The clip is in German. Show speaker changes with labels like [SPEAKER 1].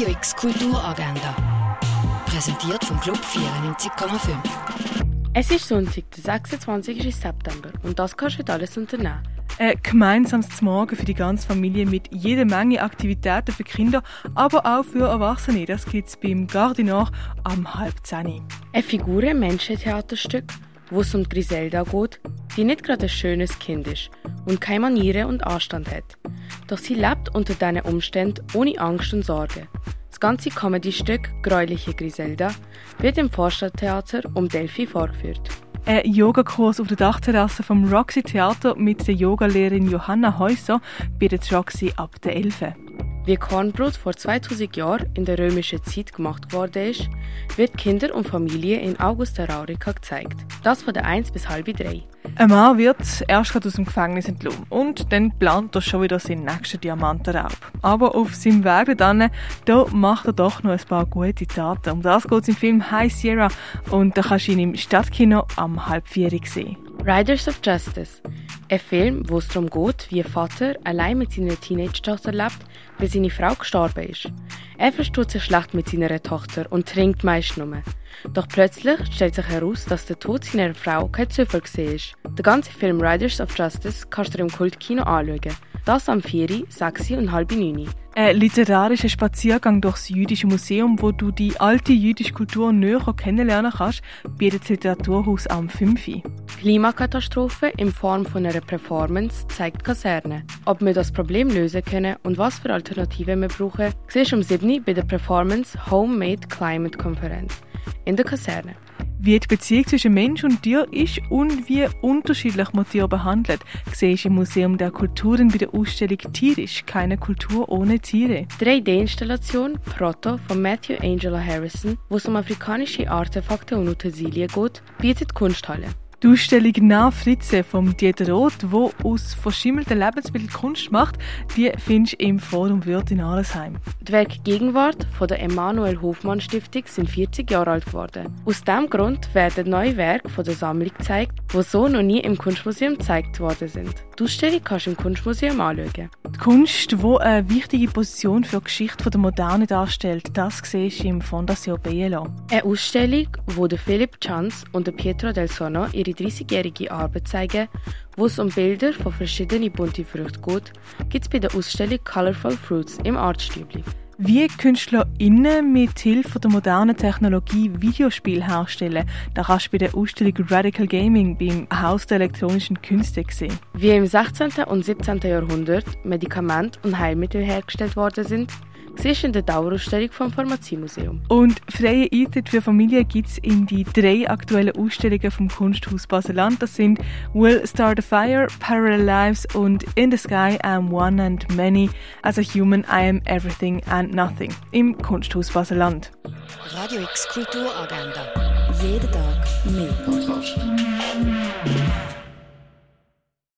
[SPEAKER 1] Radio X Kulturagenda. Präsentiert vom Club 94,5.
[SPEAKER 2] Es ist Sonntag, der 26. September und das kannst du heute alles unternehmen.
[SPEAKER 3] Ein gemeinsames Morgen für die ganze Familie mit jeder Menge Aktivitäten für Kinder, aber auch für Erwachsene. Das gibt es beim Gardinor am halb zehn.
[SPEAKER 2] Ein Figuren-Menschentheaterstück, wo es um Griselda geht, die nicht gerade ein schönes Kind ist und keine Manieren und Anstand hat. Doch sie lebt unter diesen Umständen ohne Angst und Sorge. Das ganze Comedy-Stück Gräuliche Griselda wird im Vorstadttheater um Delphi vorgeführt.
[SPEAKER 3] Ein Yogakurs auf der Dachterrasse vom Roxy Theater mit der Yogalehrerin Johanna Häuser bietet Roxy ab der 11.
[SPEAKER 2] Wie Kornbrot vor 2000 Jahren in der römischen Zeit gemacht worden ist, wird Kinder und Familie in Augusta Raurica gezeigt. Das von der 1 bis halb 3.
[SPEAKER 3] Ein Mann wird erst gerade aus dem Gefängnis entlassen und dann plant er schon wieder seinen nächsten Diamantenraub. Aber auf seinem Weg dorthin, da macht er doch noch ein paar gute Taten. Um das geht es im Film High Sierra und da kannst du ihn im Stadtkino am halb vier sehen.
[SPEAKER 2] Riders of Justice. Ein Film, wo es darum geht, wie ein Vater allein mit seiner Teenage-Tochter lebt, weil seine Frau gestorben ist. Er versteht sich schlecht mit seiner Tochter und trinkt meist nur. Doch plötzlich stellt sich heraus, dass der Tod seiner Frau kein Zufall war. Der ganze Film Riders of Justice kannst du im Kultkino anschauen. Das am 4., 6. und halb 9.
[SPEAKER 3] Ein literarischer Spaziergang durchs jüdische Museum, wo du die alte jüdische Kultur näher kennenlernen kannst, bietet das Literaturhaus am 5.
[SPEAKER 2] Klimakatastrophe in Form von einer Performance zeigt Kaserne. Ob wir das Problem lösen können und was für Alternativen wir brauchen, siehst du um 7. bei der Performance Homemade Climate Konferenz in der Kaserne.
[SPEAKER 3] Wie die Beziehung zwischen Mensch und Tier ist und wie unterschiedlich man Tiere behandelt, siehst im Museum der Kulturen bei der Ausstellung Tierisch, keine Kultur ohne Tiere.
[SPEAKER 2] 3D-Installation Proto von Matthew Angela Harrison, wo es um afrikanische Artefakte und Utensilien geht, bietet Kunsthalle.
[SPEAKER 3] Die Ausstellung «Na Fritze» vom Dieter Roth, wo aus verschimmelten Lebensmitteln Kunst macht, die findest du im Forum Wirt in Arlesheim.
[SPEAKER 2] Die Werke Gegenwart von der Emanuel Hofmann Stiftung sind 40 Jahre alt geworden. Aus diesem Grund werden neue Werke von der Sammlung gezeigt, die so noch nie im Kunstmuseum gezeigt worden sind. Die Ausstellung kannst du im Kunstmuseum anschauen.
[SPEAKER 3] Die Kunst, die eine wichtige Position für die Geschichte der Moderne darstellt, das siehst du im Fondation Bielo.
[SPEAKER 2] Eine Ausstellung, wo der Philipp Chanz und der Pietro del Sono ihre 30-jährige Arbeit zeigen, wo es um Bilder von verschiedenen bunten Früchten geht, gibt es bei der Ausstellung Colorful Fruits im Artstübli.
[SPEAKER 3] Wie KünstlerInnen mit Hilfe der modernen Technologie Videospiele herstellen, da kannst du bei der Ausstellung Radical Gaming beim Haus der elektronischen Künste sehen.
[SPEAKER 2] Wie im 16. und 17. Jahrhundert Medikamente und Heilmittel hergestellt worden sind, siehst du in der Dauerausstellung vom Pharmaziemuseum.
[SPEAKER 3] Und freie Eintritt für Familien gibt es in die drei aktuellen Ausstellungen vom Kunsthaus Baseland. Das sind Will Start a Fire, Parallel Lives und In the Sky I am One and Many. As a Human I am Everything and Nothing im Kunsthaus Baseland.
[SPEAKER 1] Radio X Kulturagenda. Jeden Tag mehr.